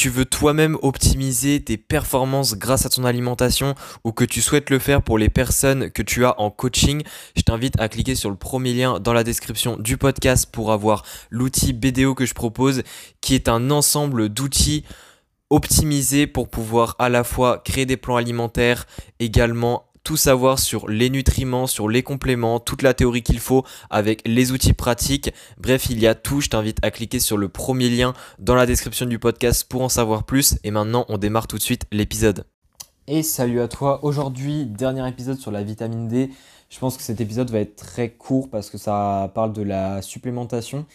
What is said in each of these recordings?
tu veux toi-même optimiser tes performances grâce à ton alimentation ou que tu souhaites le faire pour les personnes que tu as en coaching, je t'invite à cliquer sur le premier lien dans la description du podcast pour avoir l'outil BDO que je propose qui est un ensemble d'outils optimisés pour pouvoir à la fois créer des plans alimentaires, également tout savoir sur les nutriments, sur les compléments, toute la théorie qu'il faut avec les outils pratiques. Bref, il y a tout. Je t'invite à cliquer sur le premier lien dans la description du podcast pour en savoir plus. Et maintenant, on démarre tout de suite l'épisode. Et salut à toi. Aujourd'hui, dernier épisode sur la vitamine D. Je pense que cet épisode va être très court parce que ça parle de la supplémentation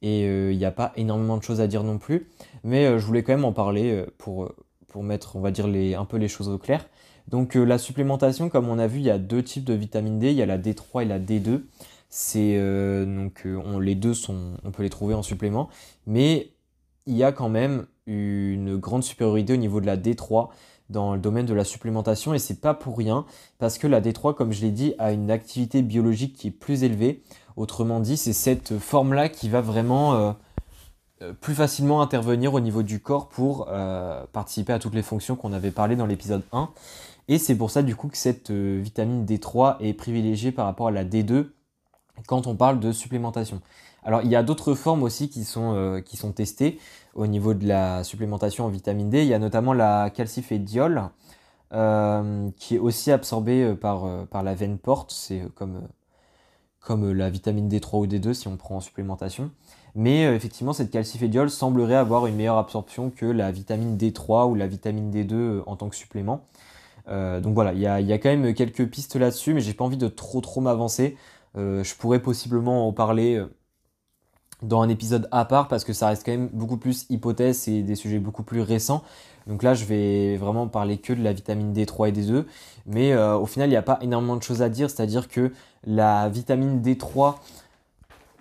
et euh, il n'y a pas énormément de choses à dire non plus. Mais euh, je voulais quand même en parler euh, pour, pour mettre, on va dire, un peu les choses au clair. Donc euh, la supplémentation, comme on a vu, il y a deux types de vitamine D, il y a la D3 et la D2. C'est euh, donc euh, les deux sont, on peut les trouver en supplément, mais il y a quand même une grande supériorité au niveau de la D3 dans le domaine de la supplémentation et c'est pas pour rien parce que la D3 comme je l'ai dit a une activité biologique qui est plus élevée. Autrement dit, c'est cette forme là qui va vraiment plus facilement intervenir au niveau du corps pour participer à toutes les fonctions qu'on avait parlé dans l'épisode 1. Et c'est pour ça du coup que cette euh, vitamine D3 est privilégiée par rapport à la D2 quand on parle de supplémentation. Alors il y a d'autres formes aussi qui sont, euh, qui sont testées au niveau de la supplémentation en vitamine D. Il y a notamment la calcifédiol euh, qui est aussi absorbée par, par la veine porte. C'est comme, comme la vitamine D3 ou D2 si on prend en supplémentation. Mais effectivement, cette calcifédiol semblerait avoir une meilleure absorption que la vitamine D3 ou la vitamine D2 en tant que supplément. Euh, donc voilà, il y a, quand même quelques pistes là-dessus, mais j'ai pas envie de trop trop m'avancer. Euh, je pourrais possiblement en parler euh, dans un épisode à part parce que ça reste quand même beaucoup plus hypothèse et des sujets beaucoup plus récents. Donc là, je vais vraiment parler que de la vitamine D3 et D2. Mais au final, il n'y a pas énormément de choses à dire. C'est-à-dire que la vitamine D3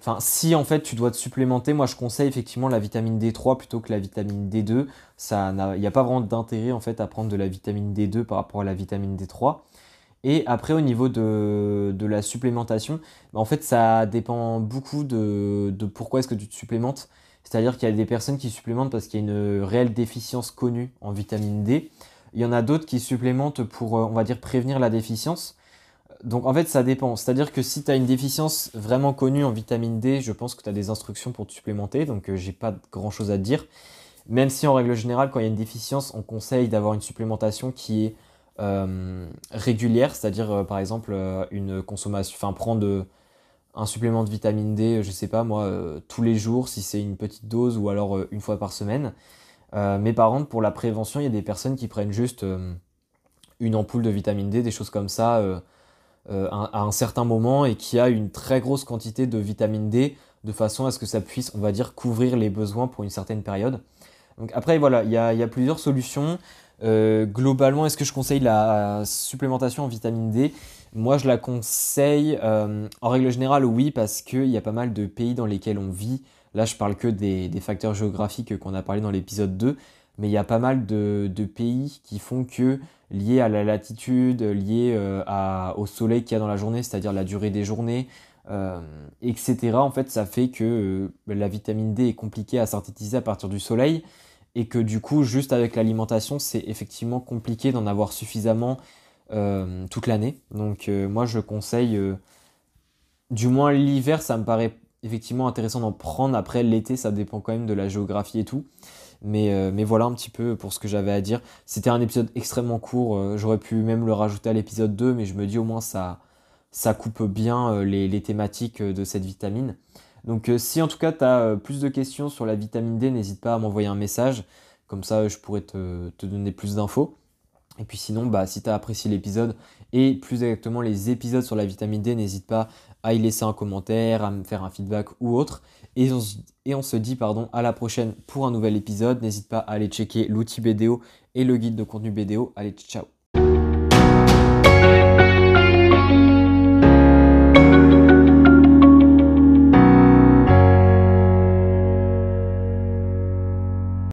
Enfin, si en fait tu dois te supplémenter, moi je conseille effectivement la vitamine D3 plutôt que la vitamine D2. Il n'y a pas vraiment d'intérêt en fait à prendre de la vitamine D2 par rapport à la vitamine D3. Et après au niveau de, la supplémentation, en fait ça dépend beaucoup de, pourquoi est-ce que tu te supplémentes. C'est-à-dire qu'il y a des personnes qui supplémentent parce qu'il y a une réelle déficience connue en vitamine D. Il y en a d'autres qui supplémentent pour, euh, on va dire, prévenir la déficience. Donc en fait, ça dépend. C'est-à-dire que si tu as une déficience vraiment connue en vitamine D, je pense que tu as des instructions pour te supplémenter. Donc euh, j'ai pas grand-chose à te dire. Même si en règle générale, quand il y a une déficience, on conseille d'avoir une supplémentation qui est euh, régulière. C'est-à-dire euh, par exemple une consommation, enfin prendre un supplément de vitamine D, je sais pas moi, tous les jours si c'est une petite dose ou alors une fois par semaine. mais par contre, pour la prévention, il y a des personnes qui prennent juste une ampoule de vitamine D, des choses comme ça euh, à un certain moment et qui a une très grosse quantité de vitamine D de façon à ce que ça puisse, on va dire, couvrir les besoins pour une certaine période. Donc après, voilà, il y a, plusieurs solutions. Euh, globalement, est-ce que je conseille la supplémentation en vitamine D? Moi, je la conseille euh, en règle générale, oui, parce qu'il y a pas mal de pays dans lesquels on vit. Là, je parle que des, des facteurs géographiques qu'on a parlé dans l'épisode 2 mais il y a pas mal de, pays qui font que, lié à la latitude, lié euh, au soleil qu'il y a dans la journée, c'est-à-dire la durée des journées, euh, etc., en fait, ça fait que euh, la vitamine D est compliquée à synthétiser à partir du soleil et que du coup, juste avec l'alimentation, c'est effectivement compliqué d'en avoir suffisamment toute l'année. Donc moi, je conseille, du moins l'hiver, ça me paraît effectivement intéressant d'en prendre. Après, l'été, ça dépend quand même de la géographie et tout. Euh, mais, voilà un petit peu pour ce que j'avais à dire. C'était un épisode extrêmement court. Euh, j'aurais pu même le rajouter à l'épisode 2, mais je me dis au moins ça, ça coupe bien euh, les, thématiques de cette vitamine. Donc si en tout cas tu as plus de questions sur la vitamine D, n'hésite pas à m'envoyer un message. Comme ça, je pourrais te, te donner plus d'infos. Et puis sinon, bah, si tu as apprécié l'épisode et plus exactement les épisodes sur la vitamine D, n'hésite pas à y laisser un commentaire, à me faire un feedback ou autre. Et on, se dit pardon, à la prochaine pour un nouvel épisode. N'hésite pas à aller checker l'outil BDO et le guide de contenu BDO. Allez, ciao